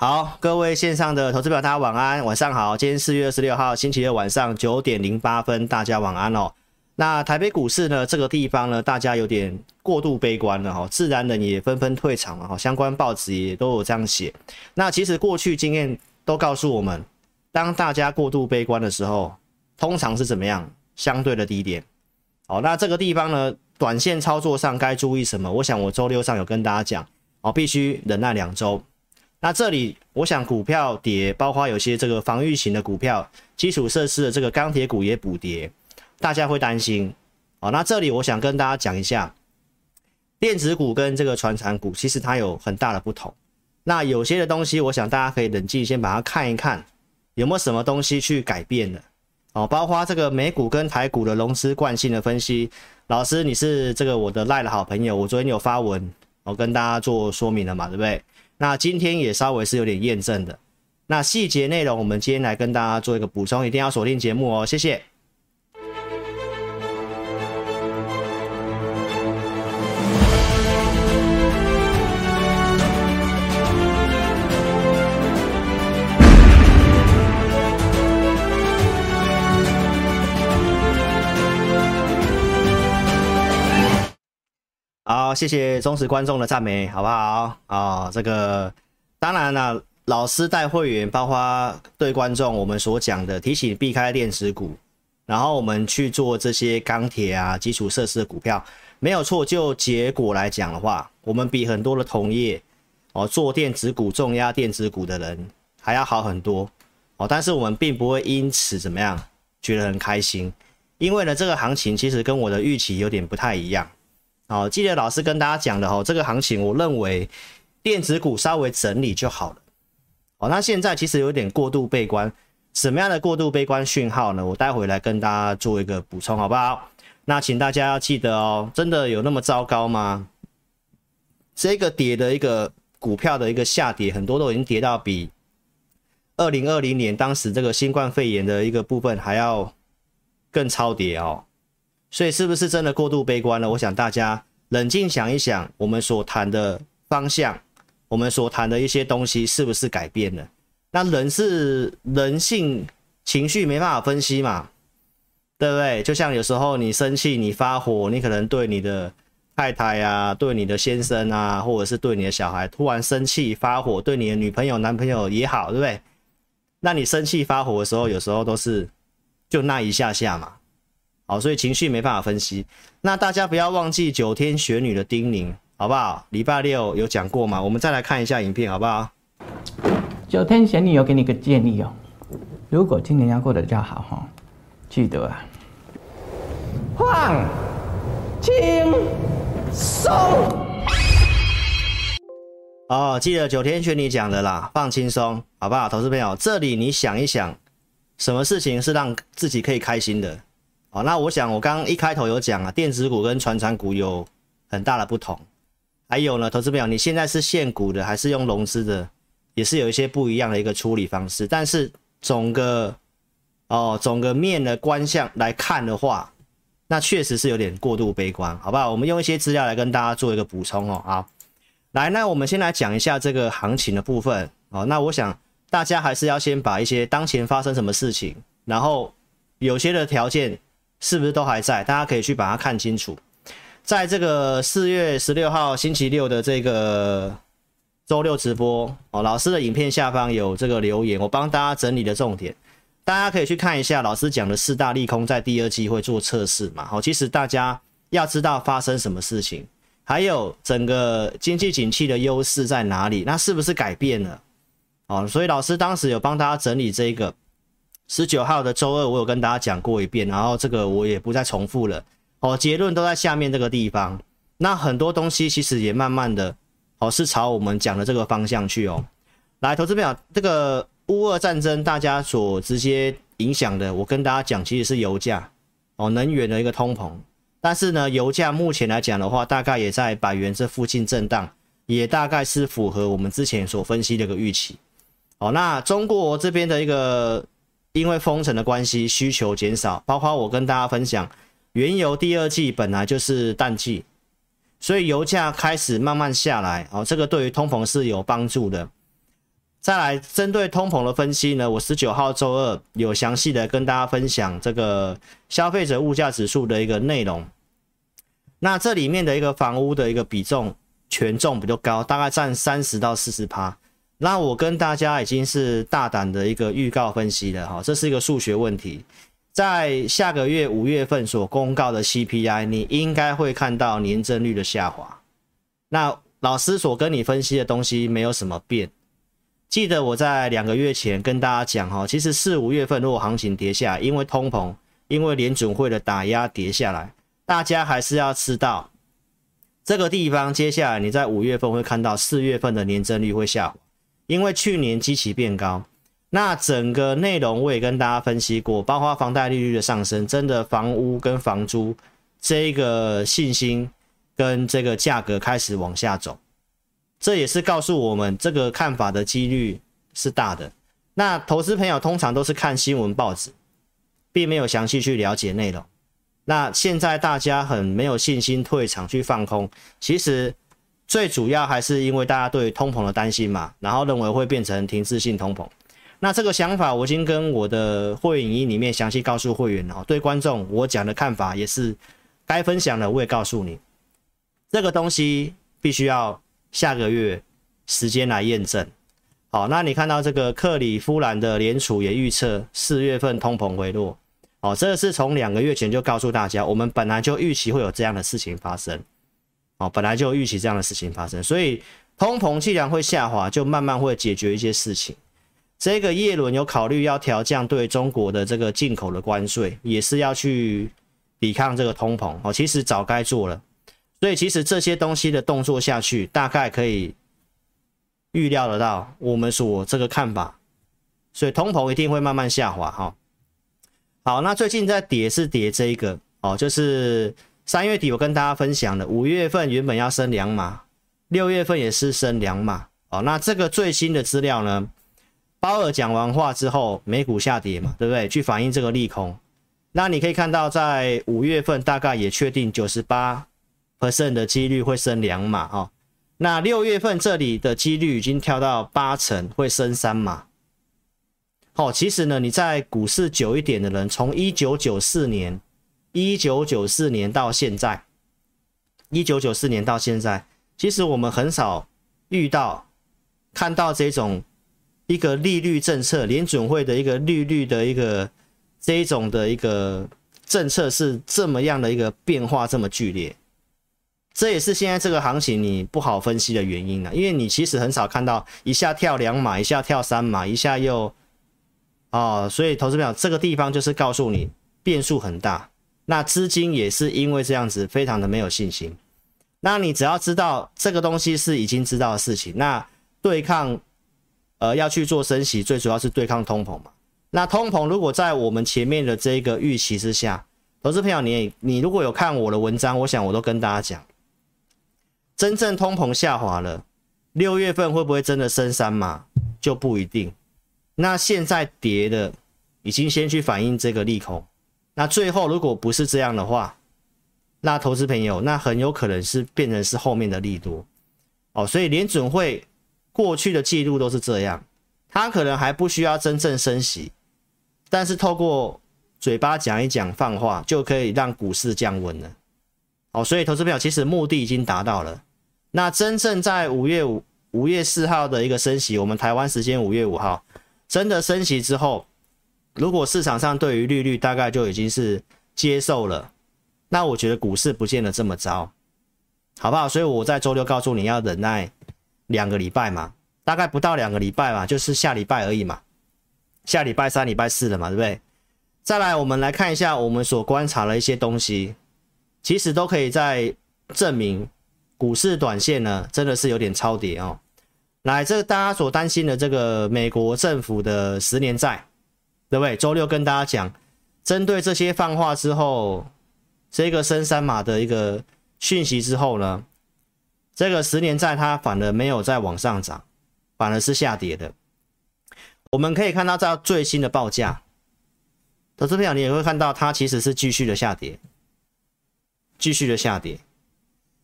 好，各位线上的投资表，大家晚安，晚上好。今天四月二十六号星期二晚上九点零八分，大家晚安哦。那台北股市呢，这个地方呢，大家有点过度悲观了哈，自然人也纷纷退场了哈，相关报纸也都有这样写。那其实过去经验都告诉我们，当大家过度悲观的时候，通常是怎么样？相对的低点。好，那这个地方呢，短线操作上该注意什么？我想我周六上有跟大家讲哦，必须忍耐两周。那这里，我想股票跌，包括有些这个防御型的股票、基础设施的这个钢铁股也补跌，大家会担心。哦，那这里我想跟大家讲一下，电子股跟这个传产股其实它有很大的不同。那有些的东西，我想大家可以冷静先把它看一看，有没有什么东西去改变的。哦，包括这个美股跟台股的融资惯性的分析，老师你是这个我的赖的好朋友，我昨天有发文，我跟大家做说明了嘛，对不对？那今天也稍微是有点验证的，那细节内容我们今天来跟大家做一个补充，一定要锁定节目哦，谢谢。好，谢谢忠实观众的赞美，好不好？啊、哦，这个当然了，老师带会员，包括对观众我们所讲的提醒避开电子股，然后我们去做这些钢铁啊、基础设施的股票，没有错。就结果来讲的话，我们比很多的同业哦做电子股、重压电子股的人还要好很多哦。但是我们并不会因此怎么样觉得很开心，因为呢，这个行情其实跟我的预期有点不太一样。好，记得老师跟大家讲的哦，这个行情我认为电子股稍微整理就好了。哦，那现在其实有点过度悲观，什么样的过度悲观讯号呢？我待会来跟大家做一个补充，好不好？那请大家要记得哦，真的有那么糟糕吗？这个跌的一个股票的一个下跌，很多都已经跌到比二零二零年当时这个新冠肺炎的一个部分还要更超跌哦。所以是不是真的过度悲观了？我想大家冷静想一想，我们所谈的方向，我们所谈的一些东西是不是改变了？那人是人性，情绪没办法分析嘛，对不对？就像有时候你生气、你发火，你可能对你的太太啊、对你的先生啊，或者是对你的小孩突然生气发火，对你的女朋友、男朋友也好，对不对？那你生气发火的时候，有时候都是就那一下下嘛。好，所以情绪没办法分析。那大家不要忘记九天玄女的叮咛，好不好？礼拜六有讲过吗？我们再来看一下影片，好不好？九天玄女有给你个建议哦，如果今年要过得比较好哈，记得啊，放轻松。哦，记得九天玄女讲的啦，放轻松，好不好？投资朋友，这里你想一想，什么事情是让自己可以开心的？好，那我想我刚刚一开头有讲啊，电子股跟传产股有很大的不同，还有呢，投资朋友，你现在是现股的还是用融资的，也是有一些不一样的一个处理方式。但是总个哦，总个面的观象来看的话，那确实是有点过度悲观，好不好？我们用一些资料来跟大家做一个补充哦。好，来，那我们先来讲一下这个行情的部分哦。那我想大家还是要先把一些当前发生什么事情，然后有些的条件。是不是都还在？大家可以去把它看清楚。在这个四月十六号星期六的这个周六直播哦，老师的影片下方有这个留言，我帮大家整理的重点，大家可以去看一下。老师讲的四大利空在第二季会做测试嘛？好，其实大家要知道发生什么事情，还有整个经济景气的优势在哪里，那是不是改变了？哦，所以老师当时有帮大家整理这个。十九号的周二，我有跟大家讲过一遍，然后这个我也不再重复了。哦，结论都在下面这个地方。那很多东西其实也慢慢的，哦，是朝我们讲的这个方向去哦。来，投资朋友，这个乌俄战争大家所直接影响的，我跟大家讲，其实是油价哦，能源的一个通膨。但是呢，油价目前来讲的话，大概也在百元这附近震荡，也大概是符合我们之前所分析的一个预期。哦，那中国这边的一个。因为封城的关系，需求减少，包括我跟大家分享，原油第二季本来就是淡季，所以油价开始慢慢下来，哦，这个对于通膨是有帮助的。再来针对通膨的分析呢，我十九号周二有详细的跟大家分享这个消费者物价指数的一个内容。那这里面的一个房屋的一个比重权重比较高，大概占三十到四十趴。那我跟大家已经是大胆的一个预告分析了哈，这是一个数学问题，在下个月五月份所公告的 CPI，你应该会看到年增率的下滑。那老师所跟你分析的东西没有什么变。记得我在两个月前跟大家讲哈，其实四五月份如果行情跌下来，因为通膨，因为联准会的打压跌下来，大家还是要知道这个地方。接下来你在五月份会看到四月份的年增率会下滑，因为去年基期变高。那整个内容我也跟大家分析过，包括房贷利率的上升，真的房屋跟房租这个信心跟这个价格开始往下走。这也是告诉我们，这个看法的几率是大的。那投资朋友通常都是看新闻报纸，并没有详细去了解内容。那现在大家很没有信心退场去放空，其实最主要还是因为大家对通膨的担心嘛，然后认为会变成停滞性通膨。那这个想法我已经跟我的会员营里面详细告诉会员了。对观众我讲的看法也是该分享的，我也告诉你，这个东西必须要。下个月时间来验证。好，那你看到这个克里夫兰的联储也预测四月份通膨回落。哦，这个是从两个月前就告诉大家，我们本来就预期会有这样的事情发生。哦，本来就预期这样的事情发生，所以通膨既然会下滑，就慢慢会解决一些事情。这个叶伦有考虑要调降对中国的这个进口的关税，也是要去抵抗这个通膨。哦，其实早该做了。所以其实这些东西的动作下去，大概可以预料得到我们所这个看法。所以通膨一定会慢慢下滑哈。好，那最近在跌是跌这一个哦，就是三月底我跟大家分享的，五月份原本要升两码，六月份也是升两码哦。那这个最新的资料呢，鲍尔讲完话之后，美股下跌嘛，对不对？去反映这个利空。那你可以看到，在五月份大概也确定九十八。percent 的几率会升两码哦，那六月份这里的几率已经跳到八成会升三码。好，其实呢，你在股市久一点的人，从一九九四年，一九九四年到现在，一九九四年到现在，其实我们很少遇到看到这种一个利率政策，联准会的一个利率的一个这一种的一个政策是这么样的一个变化这么剧烈。这也是现在这个行情你不好分析的原因了，因为你其实很少看到一下跳两码，一下跳三码，一下又哦，所以投资朋友这个地方就是告诉你变数很大，那资金也是因为这样子非常的没有信心。那你只要知道这个东西是已经知道的事情，那对抗呃要去做升息，最主要是对抗通膨嘛。那通膨如果在我们前面的这个预期之下，投资朋友你你如果有看我的文章，我想我都跟大家讲。真正通膨下滑了，六月份会不会真的升三码就不一定。那现在跌的已经先去反映这个利空，那最后如果不是这样的话，那投资朋友那很有可能是变成是后面的利多哦。所以联准会过去的记录都是这样，他可能还不需要真正升息，但是透过嘴巴讲一讲放话就可以让股市降温了。哦，所以投资朋友其实目的已经达到了。那真正在五月五五月四号的一个升息，我们台湾时间五月五号真的升息之后，如果市场上对于利率大概就已经是接受了，那我觉得股市不见得这么糟，好不好？所以我在周六告诉你要忍耐两个礼拜嘛，大概不到两个礼拜嘛，就是下礼拜而已嘛，下礼拜三、礼拜四了嘛，对不对？再来，我们来看一下我们所观察的一些东西，其实都可以在证明。股市短线呢，真的是有点超跌哦。来，这个大家所担心的这个美国政府的十年债，对不对？周六跟大家讲，针对这些放话之后，这个深三码的一个讯息之后呢，这个十年债它反而没有再往上涨，反而是下跌的。我们可以看到在最新的报价，投资票你也会看到它其实是继续的下跌，继续的下跌。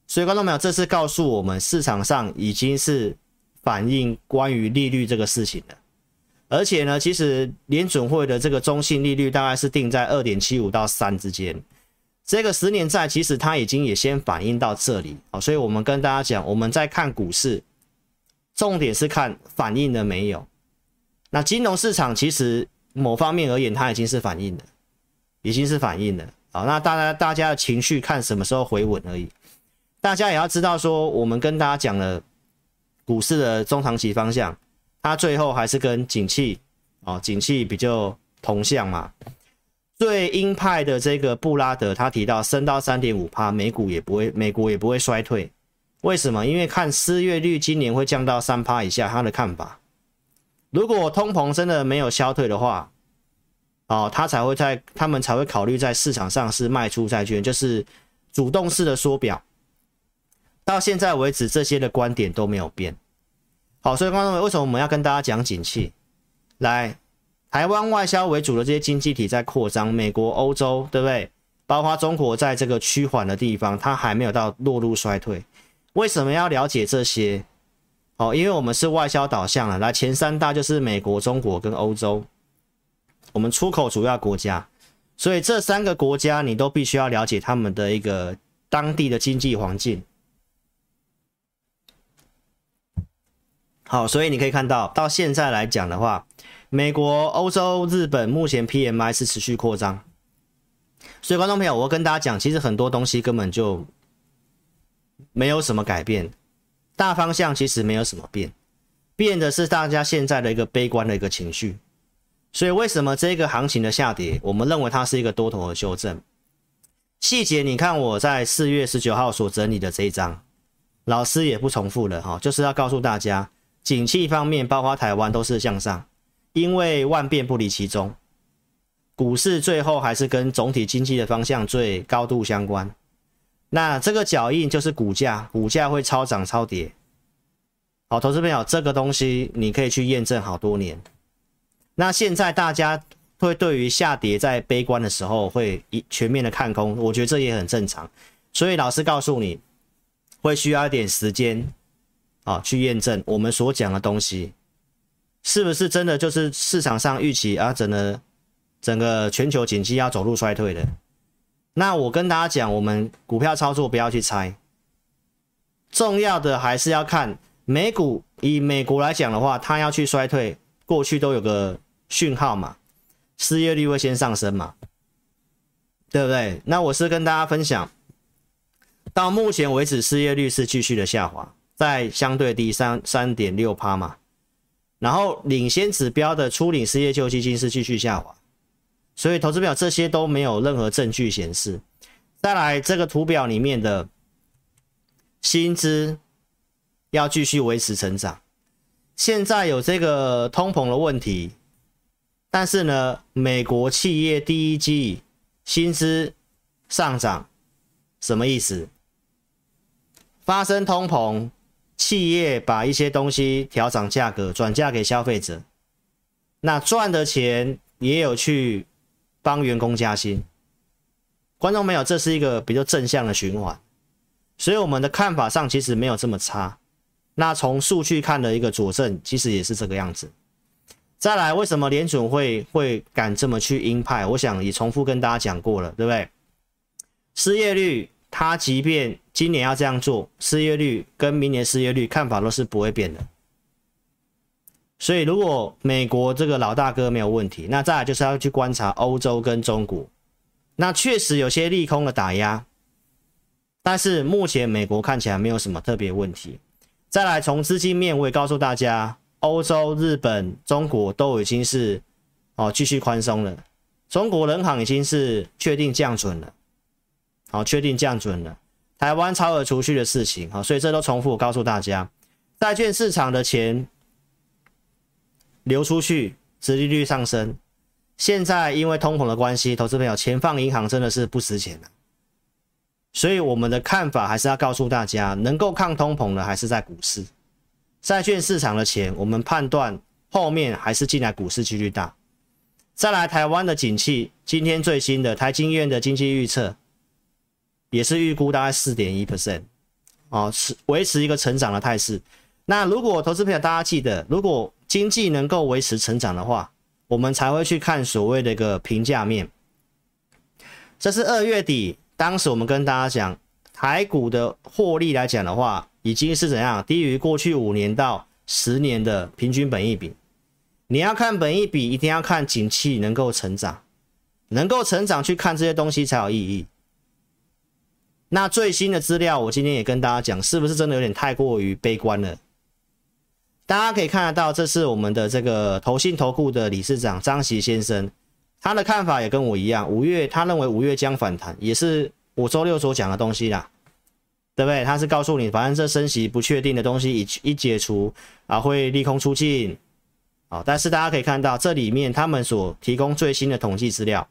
所以观众朋友，这是告诉我们市场上已经是反映关于利率这个事情的。而且呢，其实联准会的这个中性利率大概是定在二点七五到三之间。这个十年债其实它已经也先反映到这里啊，所以我们跟大家讲，我们在看股市，重点是看反应了没有。那金融市场其实某方面而言，它已经是反应了，已经是反应了。好，那大家大家的情绪看什么时候回稳而已。大家也要知道说，我们跟大家讲了股市的中长期方向。它最后还是跟景气哦，景气比较同向嘛。最鹰派的这个布拉德，他提到升到三点五趴，美股也不会，美国也不会衰退。为什么？因为看失业率今年会降到三趴以下，他的看法。如果通膨真的没有消退的话，哦，他才会在，他们才会考虑在市场上是卖出债券，就是主动式的缩表。到现在为止，这些的观点都没有变。好，所以观众们，为什么我们要跟大家讲景气？来，台湾外销为主的这些经济体在扩张，美国、欧洲，对不对？包括中国在这个趋缓的地方，它还没有到落入衰退。为什么要了解这些？哦，因为我们是外销导向了。来，前三大就是美国、中国跟欧洲，我们出口主要国家，所以这三个国家你都必须要了解他们的一个当地的经济环境。好，所以你可以看到，到现在来讲的话，美国、欧洲、日本目前 PMI 是持续扩张。所以，观众朋友，我跟大家讲，其实很多东西根本就没有什么改变，大方向其实没有什么变，变的是大家现在的一个悲观的一个情绪。所以，为什么这个行情的下跌，我们认为它是一个多头的修正？细节你看我在四月十九号所整理的这一张，老师也不重复了哈，就是要告诉大家。景气方面，包括台湾都是向上，因为万变不离其宗，股市最后还是跟总体经济的方向最高度相关。那这个脚印就是股价，股价会超涨超跌。好，投资朋友，这个东西你可以去验证好多年。那现在大家会对于下跌在悲观的时候会一全面的看空，我觉得这也很正常。所以老师告诉你，会需要一点时间。啊，去验证我们所讲的东西，是不是真的就是市场上预期啊？整个整个全球经济要走入衰退的？那我跟大家讲，我们股票操作不要去猜，重要的还是要看美股。以美国来讲的话，它要去衰退，过去都有个讯号嘛，失业率会先上升嘛，对不对？那我是跟大家分享，到目前为止，失业率是继续的下滑。在相对低三三点六趴嘛，然后领先指标的初领失业救济金是继续下滑，所以投资表这些都没有任何证据显示。再来这个图表里面的薪资要继续维持成长，现在有这个通膨的问题，但是呢，美国企业第一季薪资上涨，什么意思？发生通膨。企业把一些东西调涨价格，转嫁给消费者，那赚的钱也有去帮员工加薪。观众朋友，这是一个比较正向的循环，所以我们的看法上其实没有这么差。那从数据看的一个佐证，其实也是这个样子。再来，为什么联准会会敢这么去鹰派？我想也重复跟大家讲过了，对不对？失业率。他即便今年要这样做，失业率跟明年失业率看法都是不会变的。所以，如果美国这个老大哥没有问题，那再来就是要去观察欧洲跟中国。那确实有些利空的打压，但是目前美国看起来没有什么特别问题。再来从资金面，我也告诉大家，欧洲、日本、中国都已经是哦继续宽松了。中国人行已经是确定降准了。好，确定降准了。台湾超额储蓄的事情，好，所以这都重复告诉大家，债券市场的钱流出去，殖利率上升。现在因为通膨的关系，投资朋友钱放银行真的是不值钱了。所以我们的看法还是要告诉大家，能够抗通膨的还是在股市。债券市场的钱，我们判断后面还是进来股市几率大。再来，台湾的景气，今天最新的台经院的经济预测。也是预估大概四点一 percent，哦，是维持一个成长的态势。那如果投资朋友大家记得，如果经济能够维持成长的话，我们才会去看所谓的一个评价面。这是二月底，当时我们跟大家讲，台股的获利来讲的话，已经是怎样低于过去五年到十年的平均本益比。你要看本益比，一定要看景气能够成长，能够成长去看这些东西才有意义。那最新的资料，我今天也跟大家讲，是不是真的有点太过于悲观了？大家可以看得到，这是我们的这个投信投顾的理事长张锡先生，他的看法也跟我一样，五月他认为五月将反弹，也是我周六所讲的东西啦，对不对？他是告诉你，反正这升息不确定的东西一一解除啊，会利空出尽，啊，但是大家可以看到这里面他们所提供最新的统计资料，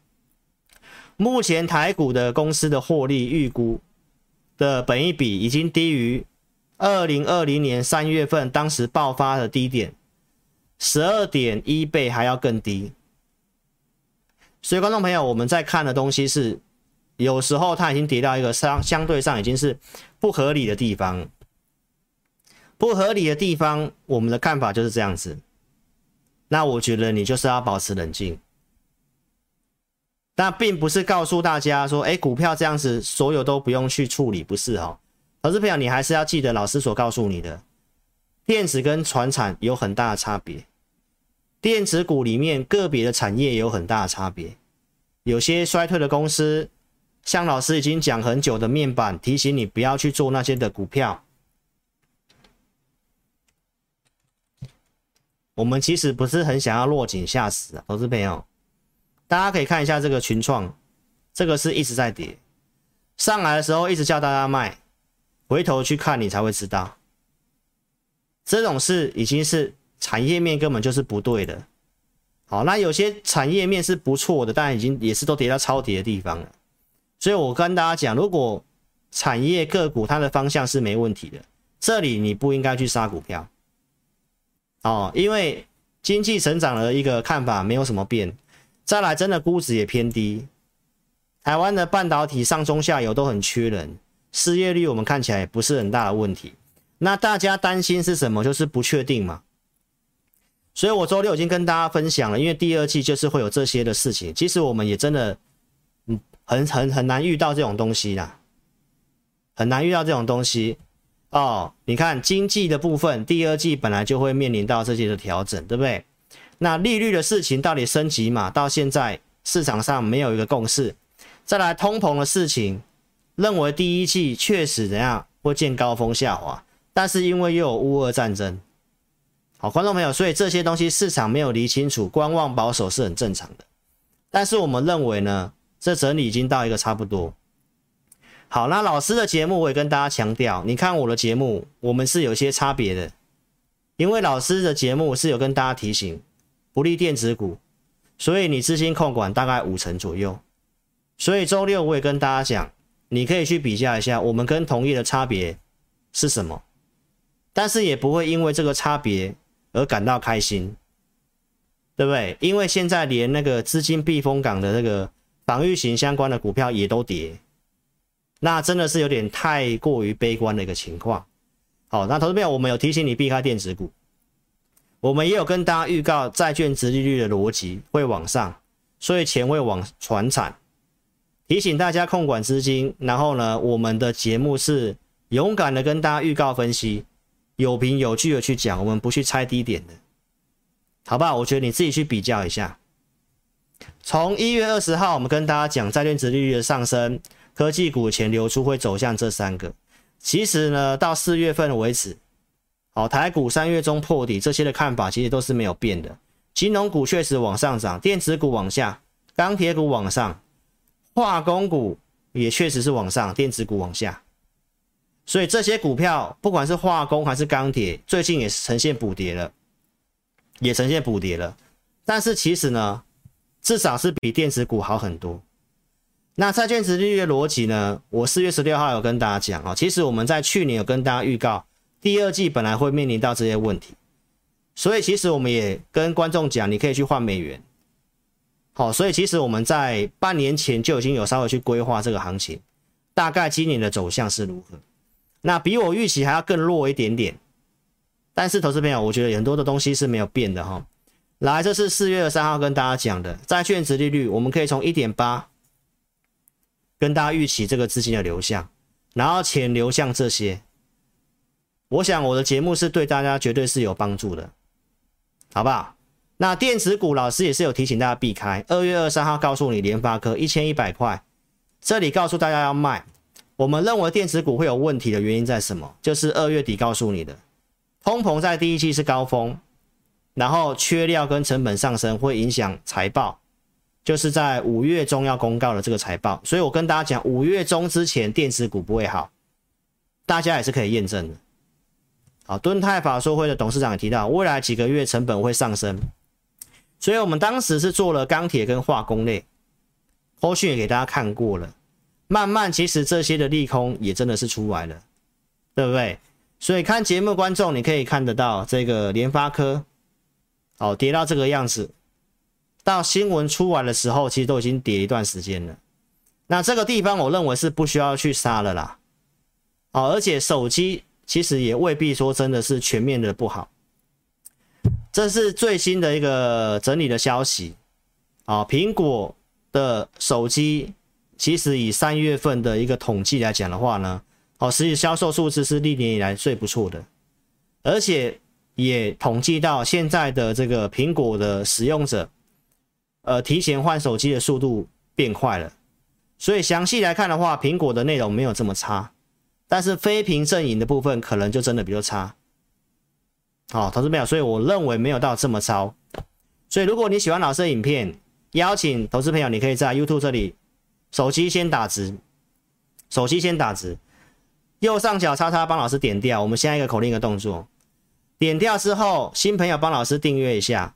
目前台股的公司的获利预估的本益比已经低于。二零二零年三月份，当时爆发的低点，十二点一倍还要更低。所以，观众朋友，我们在看的东西是，有时候它已经跌到一个相相对上已经是不合理的地方。不合理的地方，我们的看法就是这样子。那我觉得你就是要保持冷静。那并不是告诉大家说，哎，股票这样子，所有都不用去处理，不是哦。投资朋友，你还是要记得老师所告诉你的，电子跟传产有很大的差别。电子股里面个别的产业有很大的差别，有些衰退的公司，像老师已经讲很久的面板，提醒你不要去做那些的股票。我们其实不是很想要落井下石啊，投资朋友，大家可以看一下这个群创，这个是一直在跌，上来的时候一直叫大家卖。回头去看，你才会知道，这种事已经是产业面根本就是不对的。好，那有些产业面是不错的，但已经也是都跌到超跌的地方了。所以我跟大家讲，如果产业个股它的方向是没问题的，这里你不应该去杀股票。哦，因为经济成长的一个看法没有什么变，再来真的估值也偏低，台湾的半导体上中下游都很缺人。失业率我们看起来也不是很大的问题，那大家担心是什么？就是不确定嘛。所以我周六已经跟大家分享了，因为第二季就是会有这些的事情。其实我们也真的，嗯，很很很难遇到这种东西啦，很难遇到这种东西哦。你看经济的部分，第二季本来就会面临到这些的调整，对不对？那利率的事情到底升级嘛？到现在市场上没有一个共识。再来通膨的事情。认为第一季确实怎样会见高峰下滑，但是因为又有乌俄战争，好，观众朋友，所以这些东西市场没有理清楚，观望保守是很正常的。但是我们认为呢，这整理已经到一个差不多。好，那老师的节目我也跟大家强调，你看我的节目，我们是有些差别的，因为老师的节目是有跟大家提醒不利电子股，所以你资金控管大概五成左右。所以周六我也跟大家讲。你可以去比较一下，我们跟同业的差别是什么，但是也不会因为这个差别而感到开心，对不对？因为现在连那个资金避风港的那个防御型相关的股票也都跌，那真的是有点太过于悲观的一个情况。好，那投资朋友，我们有提醒你避开电子股，我们也有跟大家预告债券殖利率的逻辑会往上，所以钱会往传产。提醒大家控管资金，然后呢，我们的节目是勇敢的跟大家预告分析，有凭有据的去讲，我们不去猜低点的，好不好？我觉得你自己去比较一下。从一月二十号，我们跟大家讲债券殖利率的上升，科技股钱流出会走向这三个。其实呢，到四月份为止，好，台股三月中破底，这些的看法其实都是没有变的。金融股确实往上涨，电子股往下，钢铁股往上。化工股也确实是往上，电子股往下，所以这些股票不管是化工还是钢铁，最近也是呈现补跌了，也呈现补跌了。但是其实呢，至少是比电子股好很多。那债券值利率的逻辑呢？我四月十六号有跟大家讲啊，其实我们在去年有跟大家预告，第二季本来会面临到这些问题，所以其实我们也跟观众讲，你可以去换美元。好，所以其实我们在半年前就已经有稍微去规划这个行情，大概今年的走向是如何？那比我预期还要更弱一点点。但是投资朋友，我觉得很多的东西是没有变的哈。来，这是四月二十三号跟大家讲的债券值利率，我们可以从一点八跟大家预期这个资金的流向，然后钱流向这些。我想我的节目是对大家绝对是有帮助的，好不好？那电子股老师也是有提醒大家避开。二月二三号告诉你，联发科一千一百块，这里告诉大家要卖。我们认为电子股会有问题的原因在什么？就是二月底告诉你的，通膨在第一季是高峰，然后缺料跟成本上升会影响财报，就是在五月中要公告的这个财报。所以我跟大家讲，五月中之前电子股不会好，大家也是可以验证的。好，敦泰法说会的董事长也提到，未来几个月成本会上升，所以我们当时是做了钢铁跟化工类，后续也给大家看过了。慢慢，其实这些的利空也真的是出来了，对不对？所以看节目观众，你可以看得到这个联发科，哦，跌到这个样子，到新闻出来的时候，其实都已经跌一段时间了。那这个地方，我认为是不需要去杀了啦。哦，而且手机其实也未必说真的是全面的不好。这是最新的一个整理的消息，啊，苹果的手机。其实以三月份的一个统计来讲的话呢，哦，实际销售数字是历年以来最不错的，而且也统计到现在的这个苹果的使用者，呃，提前换手机的速度变快了。所以详细来看的话，苹果的内容没有这么差，但是非苹阵营的部分可能就真的比较差。好，投资朋友，所以我认为没有到这么糟。所以如果你喜欢老师的影片，邀请投资朋友，你可以在 YouTube 这里。手机先打直，手机先打直，右上角叉叉帮老师点掉。我们下一个口令一个动作，点掉之后，新朋友帮老师订阅一下，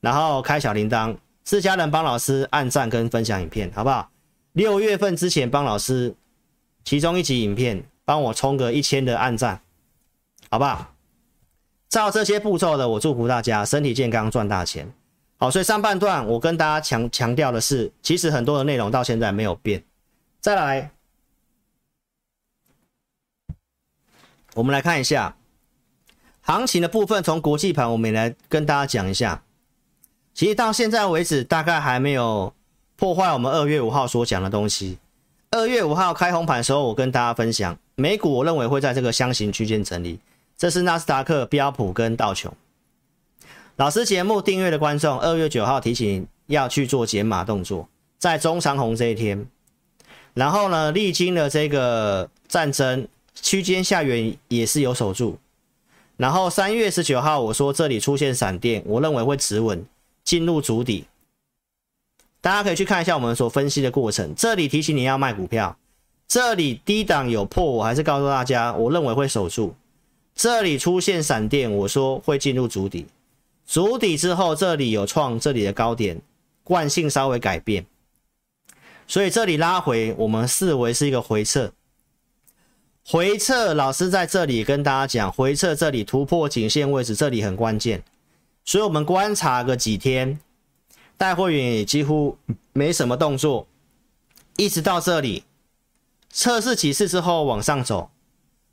然后开小铃铛，自家人帮老师按赞跟分享影片，好不好？六月份之前帮老师其中一集影片帮我冲个一千的暗赞，好不好？照这些步骤的，我祝福大家身体健康，赚大钱。好，所以上半段我跟大家强强调的是，其实很多的内容到现在没有变。再来，我们来看一下行情的部分，从国际盘我们也来跟大家讲一下。其实到现在为止，大概还没有破坏我们二月五号所讲的东西。二月五号开红盘的时候，我跟大家分享，美股我认为会在这个箱型区间整理，这是纳斯达克、标普跟道琼。老师节目订阅的观众，二月九号提醒要去做减码动作，在中长红这一天，然后呢，历经了这个战争区间下缘也是有守住，然后三月十九号我说这里出现闪电，我认为会止稳进入足底，大家可以去看一下我们所分析的过程，这里提醒你要卖股票，这里低档有破，我还是告诉大家，我认为会守住，这里出现闪电，我说会进入主底。主底之后，这里有创这里的高点，惯性稍微改变，所以这里拉回，我们视为是一个回撤。回撤，老师在这里跟大家讲，回撤这里突破颈线位置，这里很关键，所以我们观察个几天，带会员也几乎没什么动作，一直到这里测试几次之后往上走。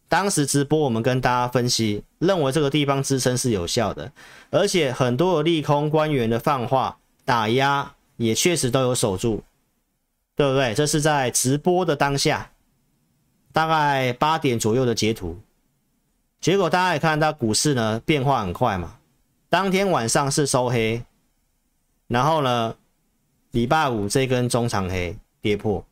当时直播，我们跟大家分析，认为这个地方支撑是有效的，而且很多的利空官员的放话打压也确实都有守住，对不对？这是在直播的当下，大概八点左右的截图，结果大家也看到股市呢变化很快嘛，当天晚上是收黑，然后呢，礼拜五这根中长黑跌破。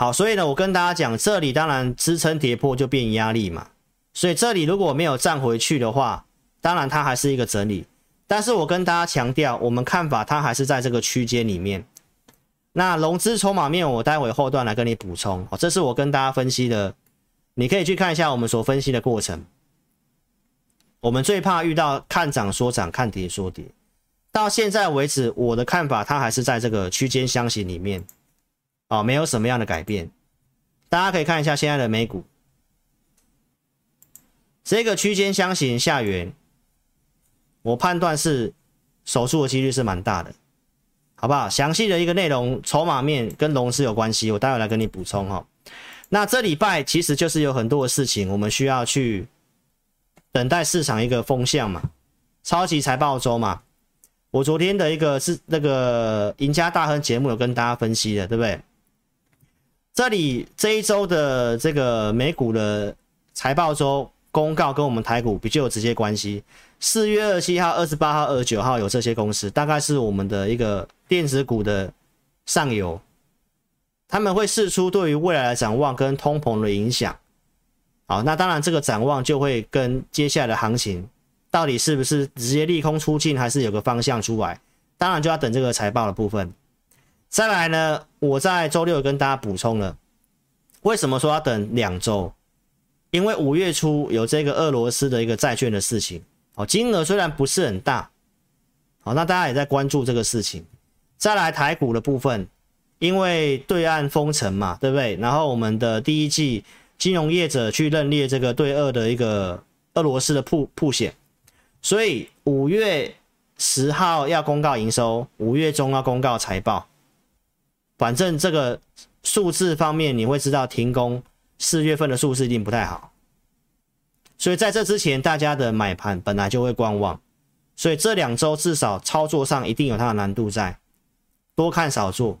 好，所以呢，我跟大家讲，这里当然支撑跌破就变压力嘛，所以这里如果没有站回去的话，当然它还是一个整理。但是我跟大家强调，我们看法它还是在这个区间里面。那融资筹码面，我待会后段来跟你补充。哦，这是我跟大家分析的，你可以去看一下我们所分析的过程。我们最怕遇到看涨说涨，看跌说跌。到现在为止，我的看法它还是在这个区间箱型里面。哦，没有什么样的改变，大家可以看一下现在的美股，这个区间箱型下缘，我判断是手术的几率是蛮大的，好不好？详细的一个内容，筹码面跟融资有关系，我待会来跟你补充哈。那这礼拜其实就是有很多的事情，我们需要去等待市场一个风向嘛，超级财报周嘛。我昨天的一个是那个赢家大亨节目有跟大家分析的，对不对？这里这一周的这个美股的财报周公告跟我们台股比较有直接关系。四月二十七号、二十八号、二十九号有这些公司，大概是我们的一个电子股的上游，他们会释出对于未来的展望跟通膨的影响。好，那当然这个展望就会跟接下来的行情。到底是不是直接利空出尽，还是有个方向出来？当然就要等这个财报的部分。再来呢，我在周六跟大家补充了，为什么说要等两周？因为五月初有这个俄罗斯的一个债券的事情，哦，金额虽然不是很大，好，那大家也在关注这个事情。再来台股的部分，因为对岸封城嘛，对不对？然后我们的第一季金融业者去认列这个对俄的一个俄罗斯的曝曝险。所以五月十号要公告营收，五月中要公告财报。反正这个数字方面，你会知道停工四月份的数字一定不太好。所以在这之前，大家的买盘本来就会观望。所以这两周至少操作上一定有它的难度在，多看少做。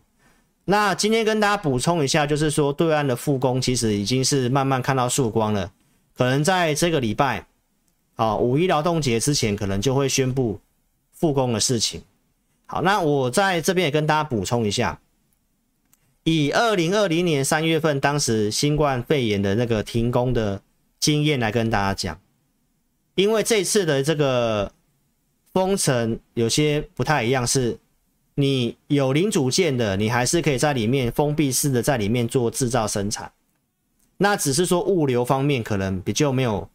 那今天跟大家补充一下，就是说对岸的复工其实已经是慢慢看到曙光了，可能在这个礼拜。啊，五一劳动节之前可能就会宣布复工的事情。好，那我在这边也跟大家补充一下，以二零二零年三月份当时新冠肺炎的那个停工的经验来跟大家讲，因为这次的这个封城有些不太一样，是你有零组件的，你还是可以在里面封闭式的在里面做制造生产，那只是说物流方面可能比较没有。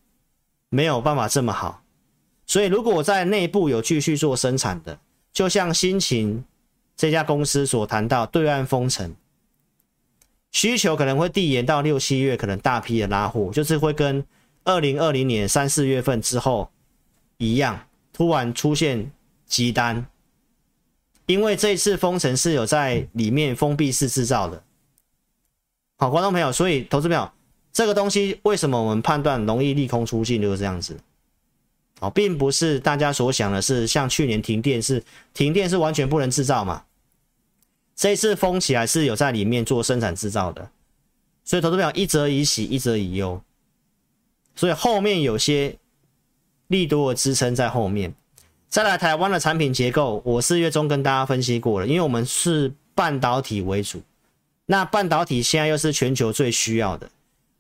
没有办法这么好，所以如果我在内部有继续做生产的，就像新秦这家公司所谈到，对岸封城，需求可能会递延到六七月，可能大批的拉货，就是会跟二零二零年三四月份之后一样，突然出现急单，因为这一次封城是有在里面封闭式制造的。好，观众朋友，所以投资朋友。这个东西为什么我们判断容易利空出尽就是这样子，哦，并不是大家所想的是像去年停电是停电是完全不能制造嘛，这一次封起来是有在里面做生产制造的，所以投资表一则以喜一则以忧，所以后面有些利多的支撑在后面。再来台湾的产品结构，我四月中跟大家分析过了，因为我们是半导体为主，那半导体现在又是全球最需要的。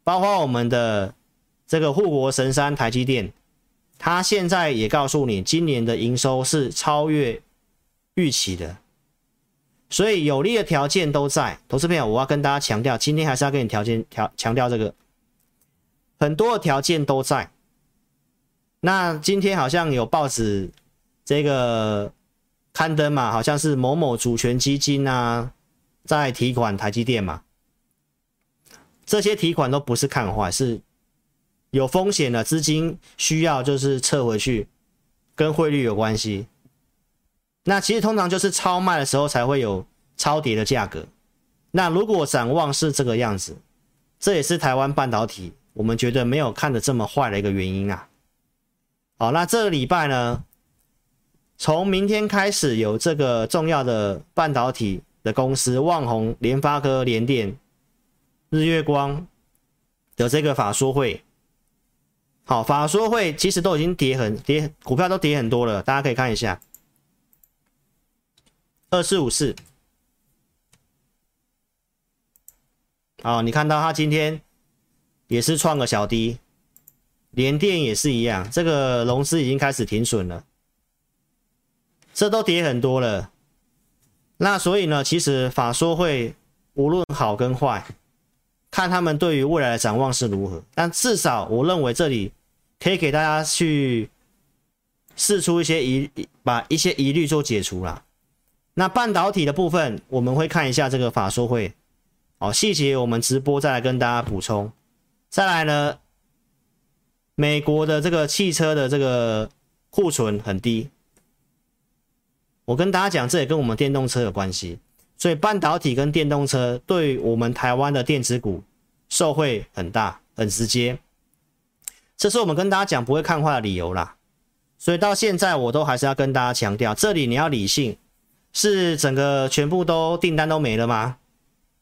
包括我们的这个护国神山台积电，它现在也告诉你，今年的营收是超越预期的，所以有利的条件都在。投资朋友，我要跟大家强调，今天还是要跟你条件调强调这个，很多的条件都在。那今天好像有报纸这个刊登嘛，好像是某某主权基金啊，在提款台积电嘛。这些提款都不是看坏，是有风险的资金需要就是撤回去，跟汇率有关系。那其实通常就是超卖的时候才会有超跌的价格。那如果展望是这个样子，这也是台湾半导体我们觉得没有看得这么坏的一个原因啊。好，那这个礼拜呢，从明天开始有这个重要的半导体的公司，旺宏、联发科、联电。日月光的这个法说会，好，法说会其实都已经跌很跌，股票都跌很多了，大家可以看一下，二四五四，好，你看到它今天也是创个小低，连电也是一样，这个融资已经开始停损了，这都跌很多了，那所以呢，其实法说会无论好跟坏。看他们对于未来的展望是如何，但至少我认为这里可以给大家去试出一些疑，把一些疑虑做解除了。那半导体的部分，我们会看一下这个法说会，哦，细节我们直播再来跟大家补充。再来呢，美国的这个汽车的这个库存很低，我跟大家讲，这也跟我们电动车有关系。所以半导体跟电动车对我们台湾的电子股受惠很大，很直接。这是我们跟大家讲不会看坏的理由啦。所以到现在我都还是要跟大家强调，这里你要理性，是整个全部都订单都没了吗？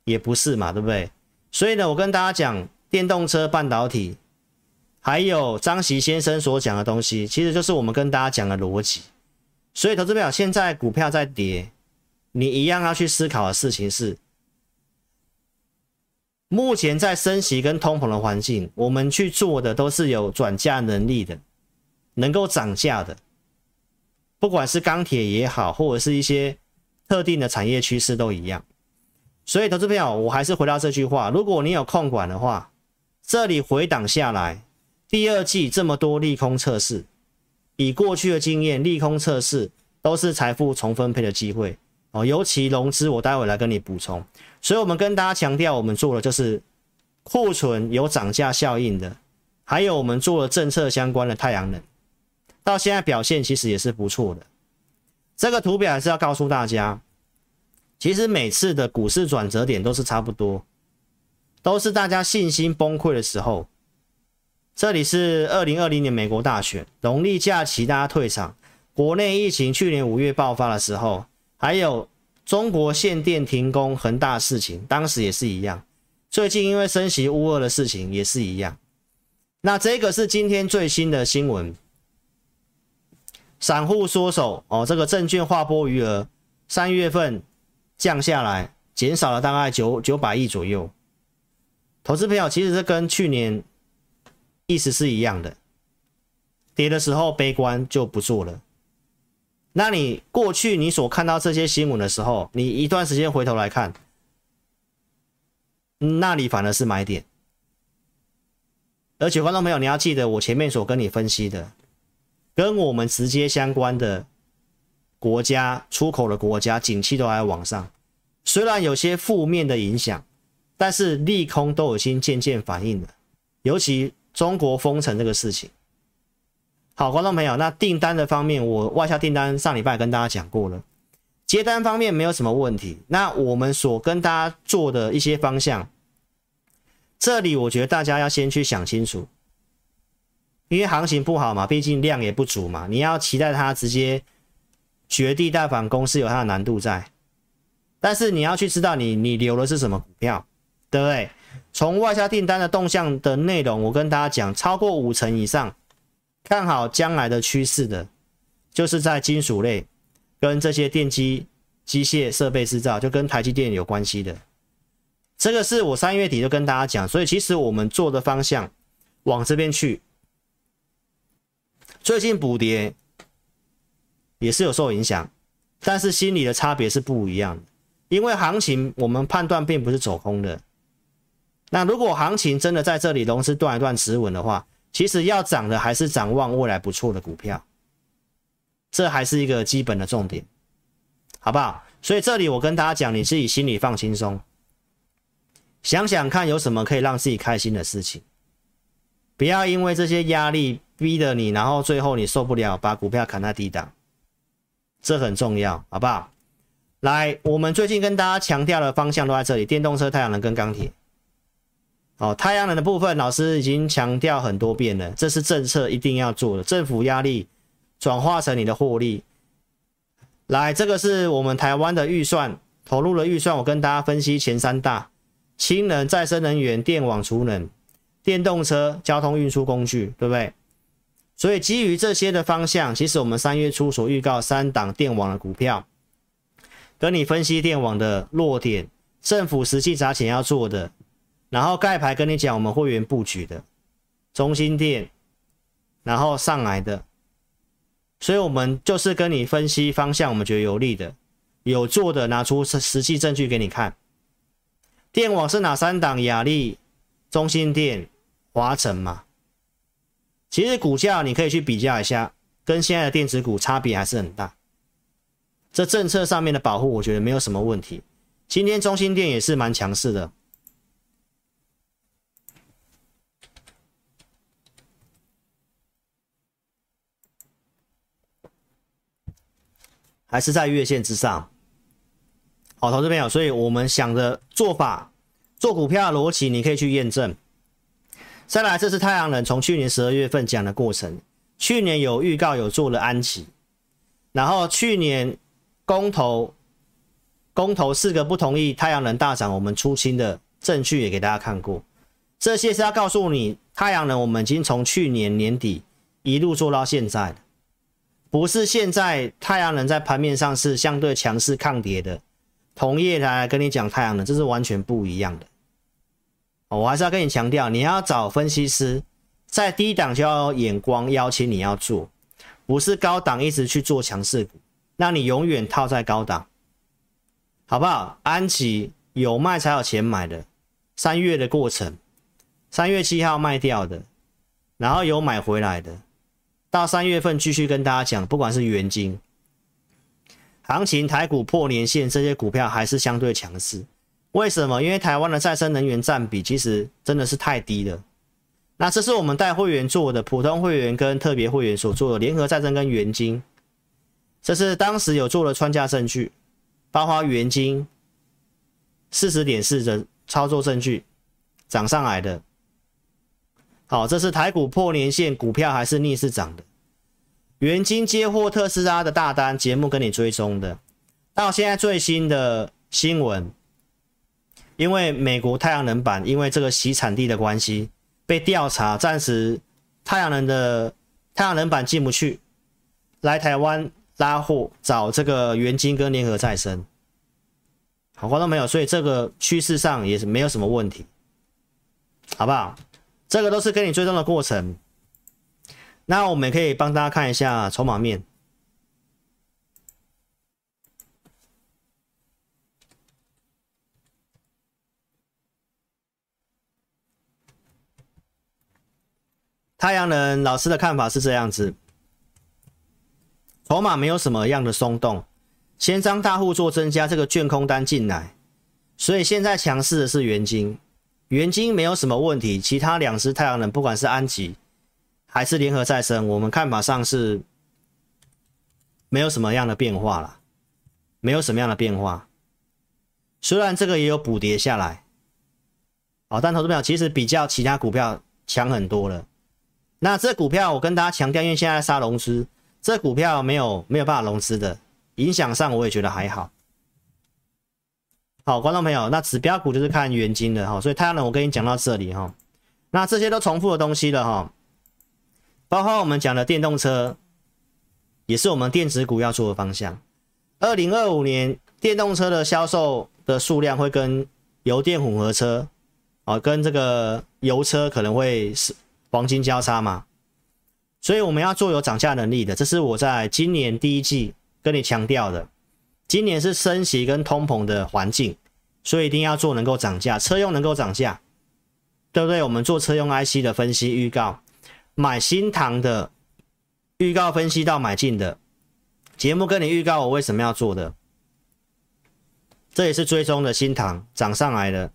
也不是嘛，对不对？所以呢，我跟大家讲，电动车、半导体，还有张锡先生所讲的东西，其实就是我们跟大家讲的逻辑。所以，投资表现在股票在跌，你一样要去思考的事情是，目前在升息跟通膨的环境，我们去做的都是有转嫁能力的，能够涨价的，不管是钢铁也好，或者是一些特定的产业趋势都一样。所以，投资朋友，我还是回到这句话：如果你有控管的话，这里回档下来，第二季这么多利空测试。以过去的经验，利空测试都是财富重分配的机会哦。尤其融资，我待会来跟你补充。所以，我们跟大家强调，我们做的就是库存有涨价效应的，还有我们做了政策相关的太阳能，到现在表现其实也是不错的。这个图表还是要告诉大家，其实每次的股市转折点都是差不多，都是大家信心崩溃的时候。这里是二零二零年美国大选，农历假期大家退场，国内疫情去年五月爆发的时候，还有中国限电停工恒大事情，当时也是一样。最近因为升息乌俄的事情也是一样。那这个是今天最新的新闻，散户缩手哦，这个证券划拨余额三月份降下来，减少了大概九九百亿左右。投资朋友，其实这跟去年。意思是一样的，跌的时候悲观就不做了。那你过去你所看到这些新闻的时候，你一段时间回头来看，那里反而是买点。而且观众朋友，你要记得我前面所跟你分析的，跟我们直接相关的国家出口的国家景气都还在往上，虽然有些负面的影响，但是利空都已经渐渐反映了，尤其。中国封城这个事情，好，观众朋友，那订单的方面，我外销订单上礼拜跟大家讲过了，接单方面没有什么问题。那我们所跟大家做的一些方向，这里我觉得大家要先去想清楚，因为行情不好嘛，毕竟量也不足嘛，你要期待它直接绝地大反攻是有它的难度在，但是你要去知道你你留的是什么股票，对不对？从外销订单的动向的内容，我跟大家讲，超过五成以上看好将来的趋势的，就是在金属类跟这些电机、机械设备制造，就跟台积电有关系的。这个是我三月底就跟大家讲，所以其实我们做的方向往这边去。最近补跌也是有受影响，但是心理的差别是不一样的，因为行情我们判断并不是走空的。那如果行情真的在这里融资断一断持稳的话，其实要涨的还是展望未来不错的股票，这还是一个基本的重点，好不好？所以这里我跟大家讲，你自己心里放轻松，想想看有什么可以让自己开心的事情，不要因为这些压力逼得你，然后最后你受不了，把股票砍在低档，这很重要，好不好？来，我们最近跟大家强调的方向都在这里：电动车、太阳能跟钢铁。哦，太阳能的部分，老师已经强调很多遍了，这是政策一定要做的，政府压力转化成你的获利。来，这个是我们台湾的预算投入的预算，我跟大家分析前三大：氢能、再生能源、电网储能、电动车、交通运输工具，对不对？所以基于这些的方向，其实我们三月初所预告三档电网的股票，跟你分析电网的弱点，政府实际砸钱要做的。然后盖牌跟你讲，我们会员布局的中心店，然后上来的，所以我们就是跟你分析方向，我们觉得有利的、有做的，拿出实实际证据给你看。电网是哪三档？亚力、中心店、华城嘛。其实股价你可以去比较一下，跟现在的电子股差别还是很大。这政策上面的保护，我觉得没有什么问题。今天中兴电也是蛮强势的。还是在月线之上，好，投资朋友，所以我们想的做法，做股票的逻辑，你可以去验证。再来，这是太阳能从去年十二月份讲的过程，去年有预告有做了安吉，然后去年公投公投四个不同意太阳能大涨，我们出清的证据也给大家看过，这些是要告诉你，太阳能我们已经从去年年底一路做到现在，不是现在太阳能在盘面上是相对强势抗跌的，同业来跟你讲太阳能，这是完全不一样的。我还是要跟你强调，你要找分析师，在低档就要有眼光，邀请你要做，不是高档一直去做强势股，那你永远套在高档，好不好？安琪有卖才有钱买的，三月的过程，三月七号卖掉的，然后有买回来的，到三月份继续跟大家讲，不管是元金，行情台股破年线，这些股票还是相对强势。为什么？因为台湾的再生能源占比其实真的是太低了。那这是我们带会员做的，普通会员跟特别会员所做的联合再生跟元金，这是当时有做了穿价证据，包括元金四十点四的操作证据涨上来的。好，这是台股破年线，股票还是逆势涨的。元晶接获特斯拉的大单，节目跟你追踪的，到现在最新的新闻。因为美国太阳能板因为这个洗产地的关系被调查，暂时太阳能的太阳能板进不去，来台湾拉货找这个元晶跟联合再生，好，观众朋友，所以这个趋势上也是没有什么问题，好不好？这个都是跟你追踪的过程，那我们也可以帮大家看一下筹码面。太阳能老师的看法是这样子，筹码没有什么样的松动，先张大户做增加这个券空单进来，所以现在强势的是元晶，元晶没有什么问题，其他两只太阳能不管是安吉还是联合再生，我们看法上是没有什么样的变化了，没有什么样的变化，虽然这个也有补跌下来，好，但投资票其实比较其他股票强很多了。那这股票我跟大家强调，因为现在杀融资，这股票没有没有办法融资的影响上，我也觉得还好。好，观众朋友，那指标股就是看元金的哈，所以太阳能我跟你讲到这里哈，那这些都重复的东西了哈，包括我们讲的电动车，也是我们电子股要做的方向。二零二五年电动车的销售的数量会跟油电混合车啊，跟这个油车可能会是。黄金交叉嘛，所以我们要做有涨价能力的，这是我在今年第一季跟你强调的。今年是升息跟通膨的环境，所以一定要做能够涨价，车用能够涨价，对不对？我们做车用 IC 的分析预告，买新唐的预告分析到买进的节目跟你预告我为什么要做的，这也是追踪的新唐涨上来的，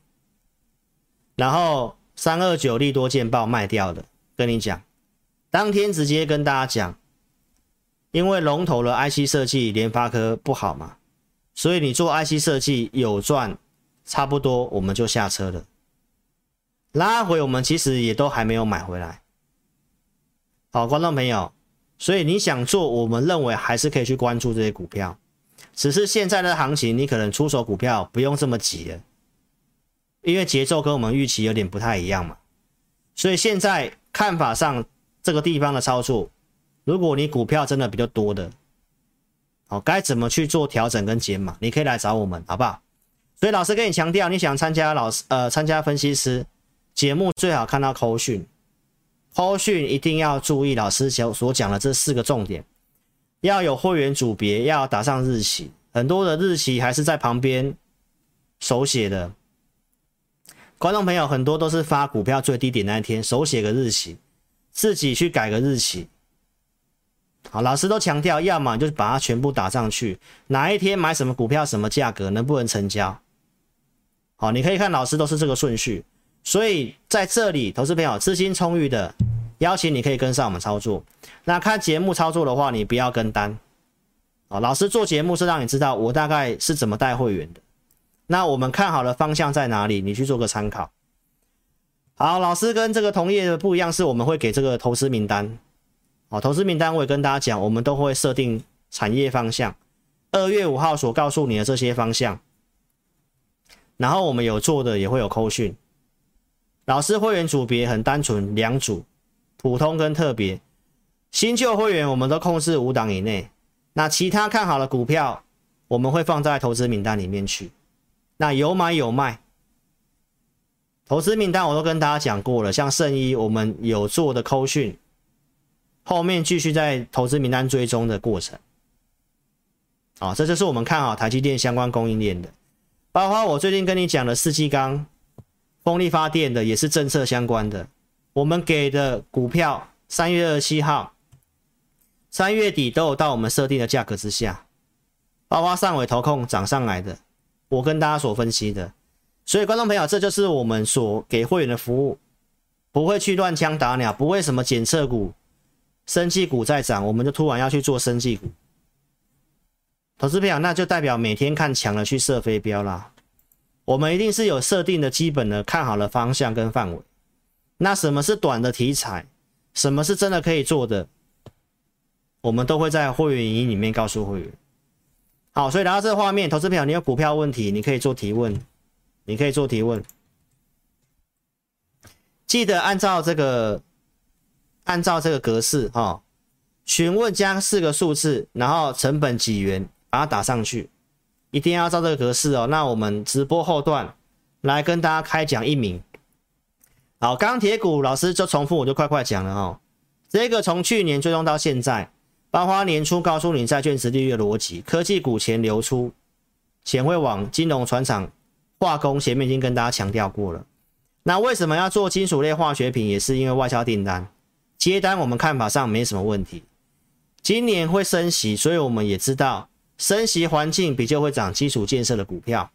然后。三二九利多见报卖掉的，跟你讲，当天直接跟大家讲，因为龙头的 IC 设计联发科不好嘛，所以你做 IC 设计有赚，差不多我们就下车了。拉回我们其实也都还没有买回来。好，观众朋友，所以你想做，我们认为还是可以去关注这些股票，只是现在的行情，你可能出手股票不用这么急了。因为节奏跟我们预期有点不太一样嘛，所以现在看法上这个地方的操作，如果你股票真的比较多的，好，该怎么去做调整跟减码，你可以来找我们，好不好？所以老师跟你强调，你想参加老师呃参加分析师节目，最好看到扣讯，扣讯一定要注意老师所所讲的这四个重点，要有会员组别，要打上日期，很多的日期还是在旁边手写的。观众朋友很多都是发股票最低点那一天，手写个日期，自己去改个日期。好，老师都强调，要么就是把它全部打上去，哪一天买什么股票，什么价格，能不能成交？好，你可以看老师都是这个顺序。所以在这里，投资朋友资金充裕的，邀请你可以跟上我们操作。那看节目操作的话，你不要跟单。好，老师做节目是让你知道我大概是怎么带会员的。那我们看好的方向在哪里？你去做个参考。好，老师跟这个同业的不一样，是我们会给这个投资名单。好，投资名单我也跟大家讲，我们都会设定产业方向。二月五号所告诉你的这些方向，然后我们有做的也会有扣讯。老师会员组别很单纯，两组，普通跟特别。新旧会员我们都控制五档以内。那其他看好的股票，我们会放在投资名单里面去。那有买有卖。投资名单我都跟大家讲过了，像圣衣我们有做的扣讯，后面继续在投资名单追踪的过程。啊，这就是我们看好台积电相关供应链的，包括我最近跟你讲的四季钢、风力发电的，也是政策相关的。我们给的股票，三月二十七号、三月底都有到我们设定的价格之下，包括上尾投控涨上来的，我跟大家所分析的。所以，观众朋友，这就是我们所给会员的服务，不会去乱枪打鸟，不会什么检测股、生技股在涨，我们就突然要去做生技股。投资票，那就代表每天看强了去射飞镖啦。我们一定是有设定的基本的看好的方向跟范围。那什么是短的题材？什么是真的可以做的？我们都会在会员营里面告诉会员。好，所以来到这个画面，投资票，你有股票问题，你可以做提问。你可以做提问，记得按照这个，按照这个格式哈，询问加四个数字，然后成本几元，把它打上去，一定要照这个格式哦。那我们直播后段来跟大家开讲一名。好，钢铁股老师就重复，我就快快讲了哦。这个从去年追踪到现在，包括年初告诉你债券值利率的逻辑，科技股钱流出，钱会往金融船厂。化工前面已经跟大家强调过了，那为什么要做金属类化学品？也是因为外销订单接单，我们看法上没什么问题。今年会升息，所以我们也知道升息环境比较会涨基础建设的股票。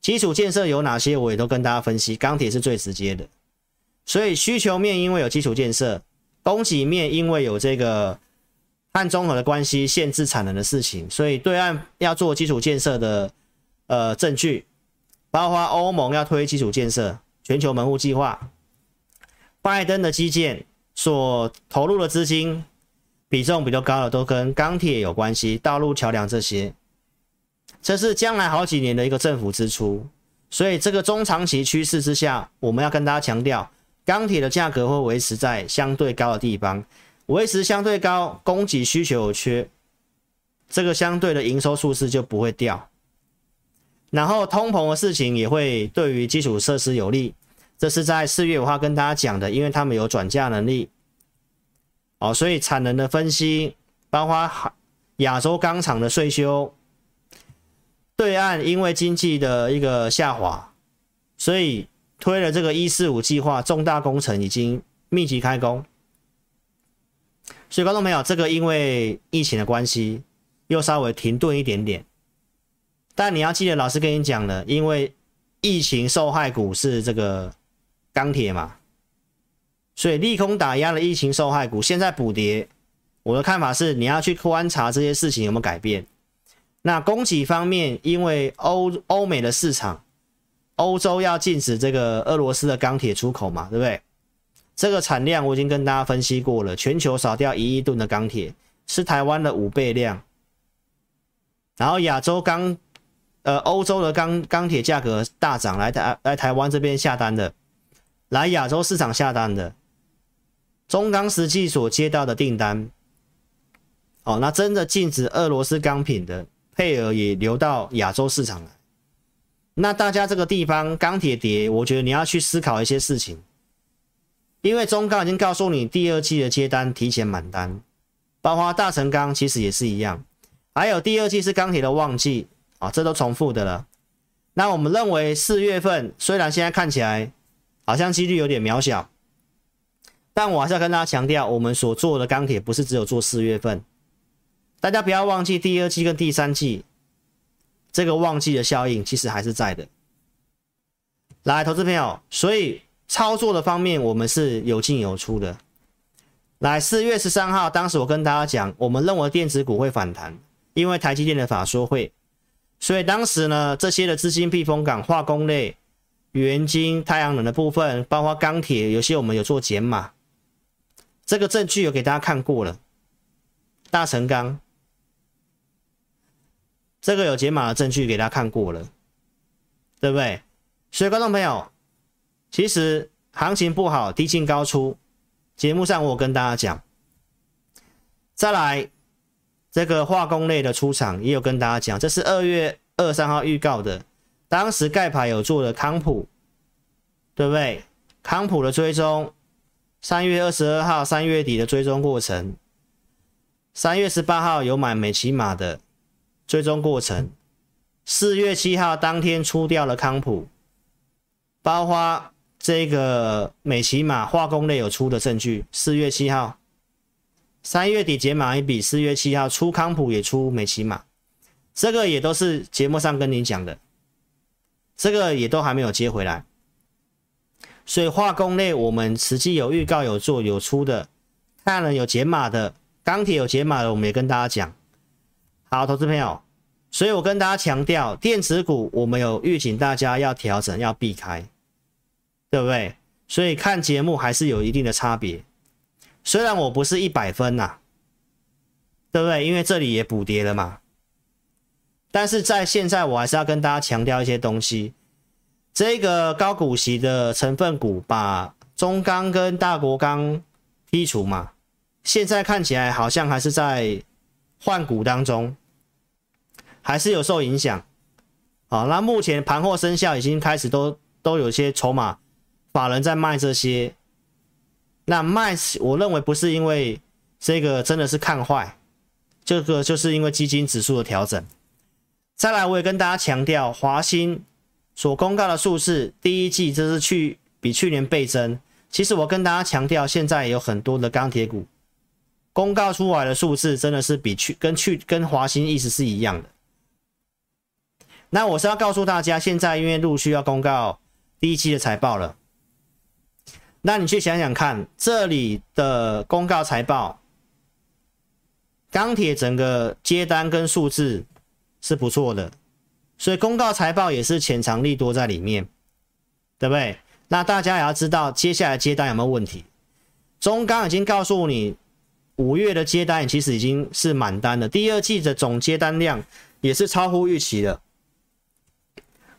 基础建设有哪些？我也都跟大家分析，钢铁是最直接的。所以需求面因为有基础建设，供给面因为有这个碳中和的关系，限制产能的事情，所以对岸要做基础建设的呃证据。包括欧盟要推基础建设、全球门户计划，拜登的基建所投入的资金比重比较高的，都跟钢铁有关系，道路桥梁这些，这是将来好几年的一个政府支出。所以这个中长期趋势之下，我们要跟大家强调，钢铁的价格会维持在相对高的地方，维持相对高，供给需求有缺，这个相对的营收数字就不会掉。然后通膨的事情也会对于基础设施有利，这是在四月五号跟大家讲的，因为他们有转嫁能力，哦，所以产能的分析，包括亚洲钢厂的税修，对岸因为经济的一个下滑，所以推了这个一四五计划，重大工程已经密集开工，所以观众朋友，这个因为疫情的关系，又稍微停顿一点点。但你要记得，老师跟你讲了，因为疫情受害股是这个钢铁嘛，所以利空打压了疫情受害股，现在补跌。我的看法是，你要去观察这些事情有没有改变。那供给方面，因为欧欧美的市。场，欧洲要禁止这个俄罗斯的钢铁出口嘛，对不对？这个产量我已经跟大家分析过了，全球少掉一亿吨的钢铁，是台湾的五倍量。然后亚洲钢呃，欧洲的钢钢铁价格大涨，来台来台湾这边下单的，来亚洲市场下单的，中钢实际所接到的订单，哦，那真的禁止俄罗斯钢品的配额也流到亚洲市场来。那大家这个地方钢铁跌，我觉得你要去思考一些事情，因为中钢已经告诉你第二季的接单提前满单，包括大成钢其实也是一样，还有第二季是钢铁的旺季。啊，这都重复的了。那我们认为四月份虽然现在看起来好像几率有点渺小，但我还是要跟大家强调，我们所做的钢铁不是只有做四月份，大家不要忘记第二季跟第三季这个旺季的效应其实还是在的。来，投资朋友，所以操作的方面我们是有进有出的。来，四月十三号，当时我跟大家讲，我们认为电子股会反弹，因为台积电的法说会。所以当时呢，这些的资金避风港、化工类、元晶、太阳能的部分，包括钢铁，有些我们有做减码，这个证据有给大家看过了。大成钢，这个有解码的证据给大家看过了，对不对？所以观众朋友，其实行情不好，低进高出，节目上我跟大家讲。再来，这个化工类的出场也有跟大家讲，这是二月二三号预告的。当时盖牌有做的康普，对不对？康普的追踪，三月二十二号三月底的追踪过程，三月十八号有买美琪玛的追踪过程，四月七号当天出掉了康普，包括这个美琪玛化工类有出的证据，四月七号，三月底解码一笔，四月七号出康普也出美琪玛，这个也都是节目上跟你讲的。这个也都还没有接回来，所以化工类我们实际有预告、有做、有出的，太阳有解码的，钢铁有解码的，我们也跟大家讲。好，投资朋友，所以我跟大家强调，电子股我们有预警大家要调整、要避开，对不对？所以看节目还是有一定的差别。虽然我不是一百分呐、对不对？因为这里也补跌了嘛。但是在现在，我还是要跟大家强调一些东西。这个高股息的成分股，把中钢跟大国钢剔除嘛，现在看起来好像还是在换股当中，还是有受影响。好，那目前盘后生效已经开始都都有些筹码，法人在卖这些。那卖，我认为不是因为这个真的是看坏，这个就是因为基金指数的调整。再来，我也跟大家强调，华兴所公告的数字，第一季这是去比去年倍增。其实我跟大家强调，现在有很多的钢铁股公告出来的数字，真的是比去跟去跟华兴意思是一样的。那我是要告诉大家，现在因为陆续要公告第一季的财报了，那你去想想看，这里的公告财报，钢铁整个接单跟数字。是不错的，所以公告财报也是潜藏利多在里面，对不对？那大家也要知道接下来接单有没有问题。中钢已经告诉你，五月的接单其实已经是满单了，第二季的总接单量也是超乎预期的。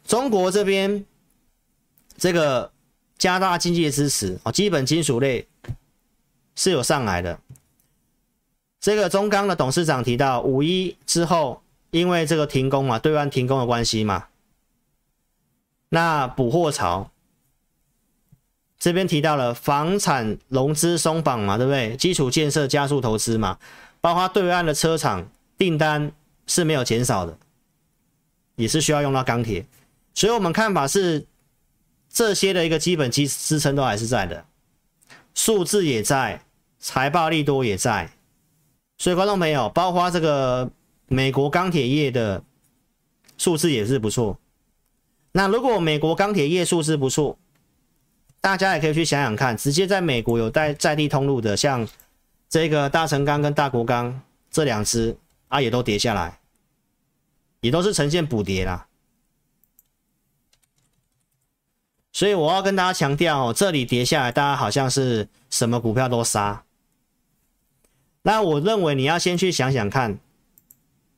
中国这边这个加大经济支持啊，基本金属类是有上来的。这个中钢的董事长提到，五一之后。因为这个停工嘛，对岸停工的关系嘛，那补货潮这边提到了房产融资松绑嘛，对不对？基础建设加速投资嘛，包括对岸的车厂订单是没有减少的，也是需要用到钢铁，所以我们看法是这些的一个基本基支撑都还是在的，数字也在，财报利多也在，所以观众朋友，包括这个。美国钢铁业的数字也是不错。那如果美国钢铁业数字不错，大家也可以去想想看，直接在美国有带在地通路的，像这个大成钢跟大国钢这两只啊，也都跌下来，也都是呈现补跌啦。所以我要跟大家强调哦，这里跌下来，大家好像是什么股票都杀。那我认为你要先去想想看。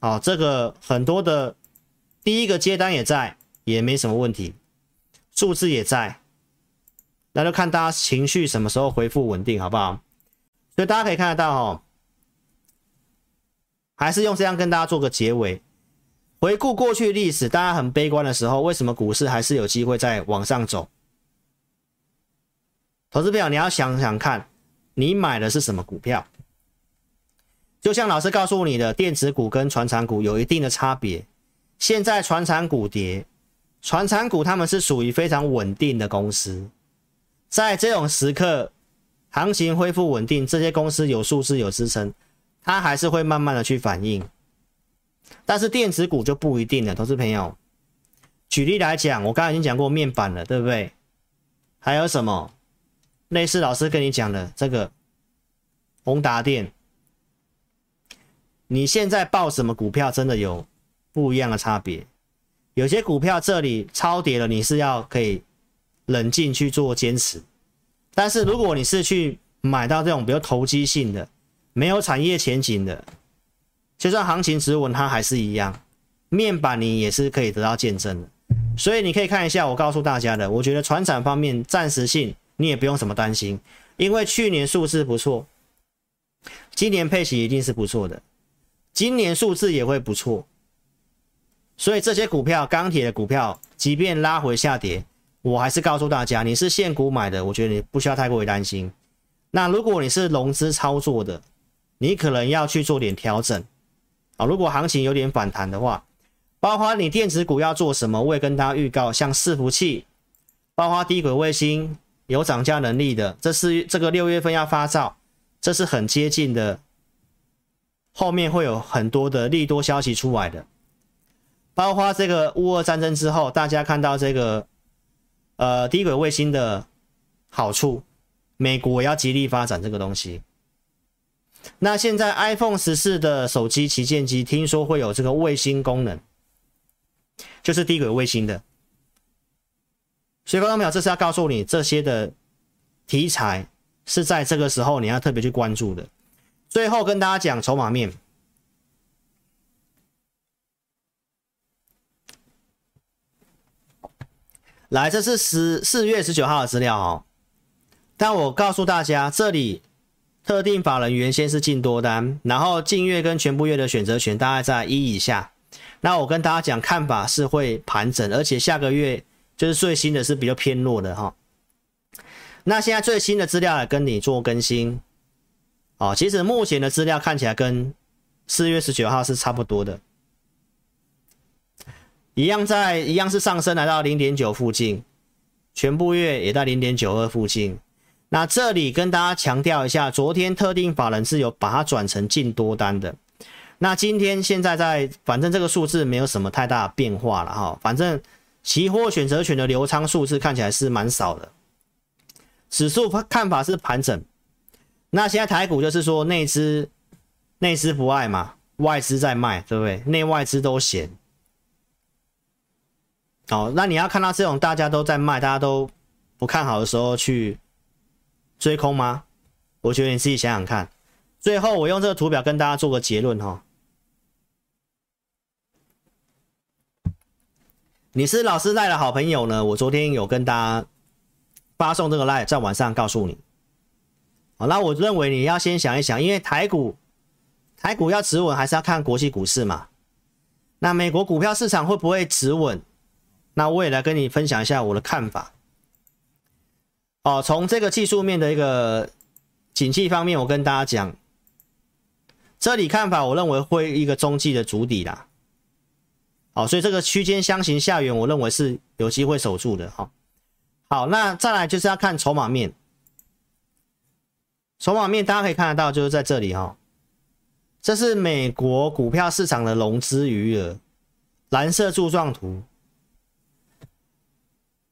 哦，这个很多的第一个接单也在，也没什么问题，数字也在，那就看大家情绪什么时候恢复稳定，好不好？所以大家可以看得到哦，还是用这样跟大家做个结尾，回顾过去历史，大家很悲观的时候，为什么股市还是有机会再往上走？投资朋友，你要想想看，你买的是什么股票？就像老师告诉你的，电子股跟传产股有一定的差别。现在传产股跌，传产股他们是属于非常稳定的公司，在这种时刻，行情恢复稳定，这些公司有数字有支撑，它还是会慢慢的去反应。但是电子股就不一定了，投资朋友。举例来讲，我刚才已经讲过面板了，对不对？还有什么？类似老师跟你讲的这个宏达电。你现在报什么股票，真的有不一样的差别。有些股票这里超跌了，你是要可以冷静去做坚持。但是如果你是去买到这种比较投机性的、没有产业前景的，就算行情止稳，它还是一样，面板你也是可以得到见证的。所以你可以看一下我告诉大家的，我觉得船产方面暂时性你也不用什么担心，因为去年数字不错，今年配息一定是不错的，今年数字也会不错。所以这些股票，钢铁的股票，即便拉回下跌，我还是告诉大家，你是现股买的，我觉得你不需要太过于担心。那如果你是融资操作的，你可能要去做点调整啊。如果行情有点反弹的话，包括你电子股要做什么，我也跟大家预告，像伺服器，包括低轨卫星有涨价能力的，这是这个六月份要发照，这是很接近的，后面会有很多的利多消息出来的。包括这个乌俄战争之后，大家看到这个呃低轨卫星的好处，美国要极力发展这个东西。那现在 iPhone 十四的手机旗舰机听说会有这个卫星功能，就是低轨卫星的。所以观众朋友，这是要告诉你这些的题材是在这个时候你要特别去关注的。最后跟大家讲筹码面。来，这是十四月十九号的资料哦。但我告诉大家，这里特定法人原先是进多单，然后净月跟全部月的选择权大概在一以下。那我跟大家讲，看法是会盘整，而且下个月就是最新的是比较偏弱的哈。那现在最新的资料来跟你做更新哦。其实目前的资料看起来跟四月十九号是差不多的。一样在一样是上升来到零点九附近，全部月也在零点九二附近。那这里跟大家强调一下，昨天特定法人是有把它转成净多单的。那今天现在在，反正这个数字没有什么太大变化了哈。反正期货选择权的流仓数字看起来是蛮少的，指数看法是盘整。那现在台股就是说内资内资不爱嘛，外资在卖，对不对？内外资都嫌。哦，那你要看到这种大家都在卖，大家都不看好的时候去追空吗？我觉得你自己想想看。最后，我用这个图表跟大家做个结论哈。你是老师赖的好朋友呢，我昨天有跟大家发送这个赖，在晚上告诉你。好，那我认为你要先想一想，因为台股台股要止稳，还是要看国际股市嘛。那美国股票市场会不会止稳？那我也来跟你分享一下我的看法。哦，从这个技术面的一个景气方面，我跟大家讲，这里看法，我认为会一个中继的主底啦。哦，所以这个区间箱型下缘，我认为是有机会守住的。哈，好，那再来就是要看筹码面。筹码面大家可以看得到，就是在这里哈，这是美国股票市场的融资余额，蓝色柱状图。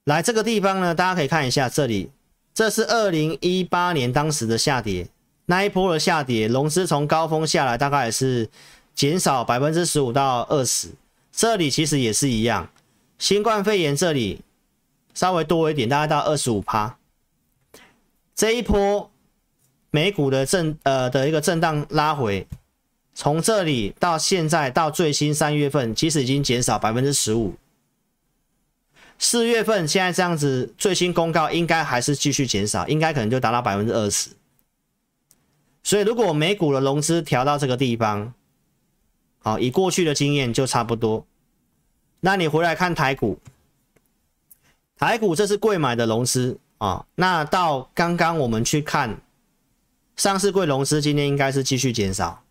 来这个地方呢，大家可以看一下这里，这是二零一八年当时的下跌，那一波的下跌，融资从高峰下来，大概也是减少百分之十五到二十。这里其实也是一样，新冠肺炎这里稍微多一点，大概到二十五趴。这一波美股的震呃的一个震荡拉回，从这里到现在到最新三月份，其实已经减少百分之十五。四月份现在这样子，最新公告应该还是继续减少，应该可能就达到百分之二十。所以如果美股的融资调到这个地方，好，以过去的经验就差不多。那你回来看台股，台股这是贵买的融资啊。那到刚刚我们去看上市贵融资，今天应该是继续减少。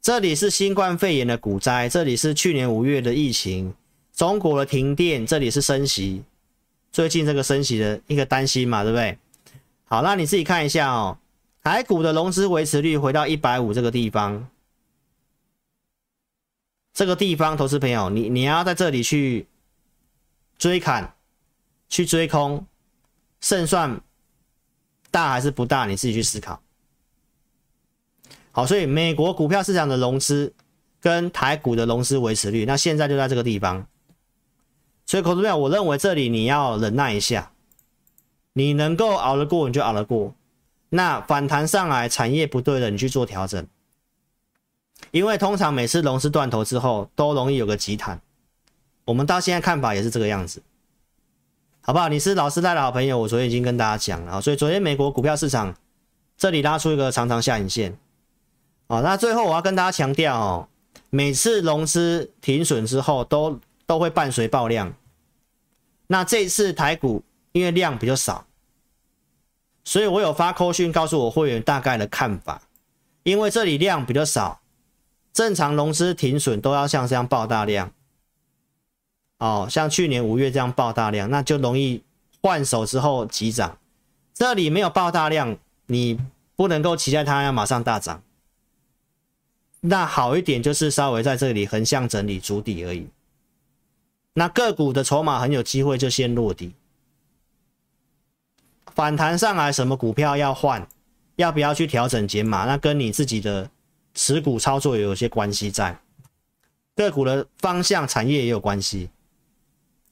这里是新冠肺炎的股灾，这里是去年五月的疫情。中国的停电，这里是升息，最近这个升息的一个担心嘛，对不对？好，那你自己看一下哦，台股的融资维持率回到一百五这个地方，这个地方，投资朋友，你你要在这里去追砍，去追空，胜算大还是不大？你自己去思考。好，所以美国股票市场的融资跟台股的融资维持率，那现在就在这个地方。所以，投资朋友，我认为这里你要忍耐一下，你能够熬得过，你就熬得过。那反弹上来，产业不对的，你去做调整。因为通常每次融资断头之后，都容易有个急弹。我们到现在看法也是这个样子，好不好？你是老师带的好朋友，我昨天已经跟大家讲了。所以昨天美国股票市场这里拉出一个长长下影线。好，那最后我要跟大家强调哦，每次融资停损之后，都都会伴随爆量。那这一次台股因为量比较少，所以我有发扣讯告诉我会员大概的看法。因为这里量比较少，正常融资停损都要像这样爆大量。哦，像去年五月这样爆大量，那就容易换手之后急涨。这里没有爆大量，你不能够期待它要马上大涨。那好一点就是稍微在这里横向整理筑底而已。那个股的筹码很有机会就先落底，反弹上来什么股票要换，要不要去调整减码？那跟你自己的持股操作也有些关系在，个股的方向、产业也有关系，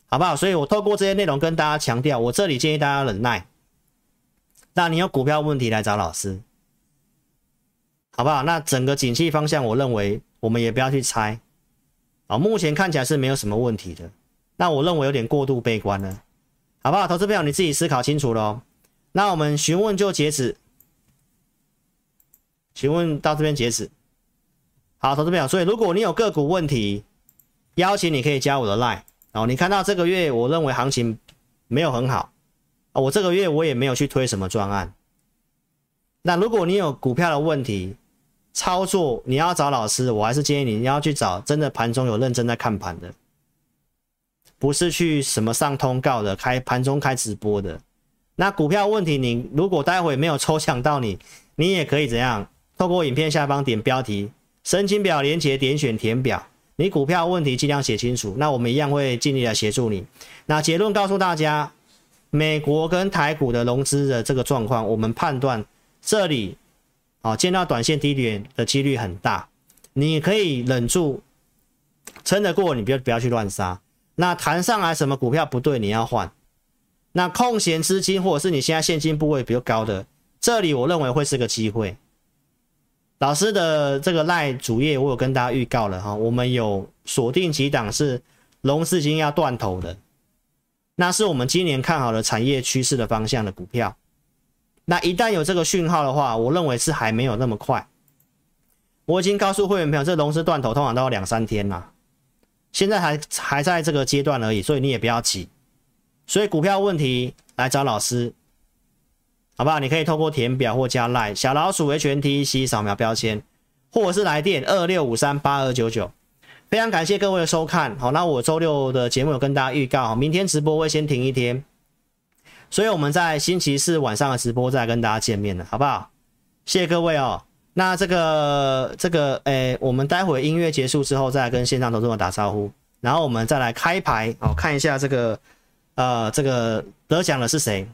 好不好？所以我透过这些内容跟大家强调，我这里建议大家忍耐。那你有股票问题来找老师，好不好？那整个景气方向，我认为我们也不要去猜。啊，目前看起来是没有什么问题的，那我认为有点过度悲观了，好不好？投资朋友你自己思考清楚喽。那我们询问就截止，询问到这边截止。好，投资朋友，所以如果你有个股问题，邀请你可以加我的 line 哦。你看到这个月我认为行情没有很好，啊我这个月我也没有去推什么专案。那如果你有股票的问题，操作你要找老师，我还是建议你你要去找真的盘中有认真在看盘的，不是去什么上通告的，开盘中开直播的。那股票问题，你如果待会没有抽奖到你，你也可以怎样？透过影片下方点标题，申请表连结点选填表，你股票问题尽量写清楚，那我们一样会尽力来协助你。那结论告诉大家，美国跟台股的融资的这个状况，我们判断这里。好，见到短线低点的几率很大，你可以忍住，撑得过，你不要不要去乱杀。那弹上来什么股票不对，你要换。那空闲资金或者是你现在现金部位比较高的，这里我认为会是个机会。老师的这个赖主页我有跟大家预告了哈，我们有锁定几档是融资金要断头的，那是我们今年看好的产业趋势的方向的股票。那一旦有这个讯号的话，我认为是还没有那么快。我已经告诉会员朋友，这龙狮断头通常都要两三天啦，现在还还在这个阶段而已，所以你也不要急。所以股票问题来找老师，好不好？你可以透过填表或加 LINE 小老鼠 H N T C 扫描标签，或者是来电二六五三八二九九。非常感谢各位的收看，好，那我周六的节目有跟大家预告，明天直播会先停一天。所以我们在星期四晚上的直播再跟大家见面了，好不好？谢谢各位哦。那这个这个，诶，我们待会音乐结束之后再跟线上投资者打招呼，然后我们再来开牌哦，看一下这个呃这个得奖的是谁，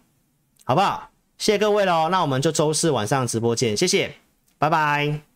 好不好？谢谢各位喽。那我们就周四晚上直播见，谢谢，拜拜。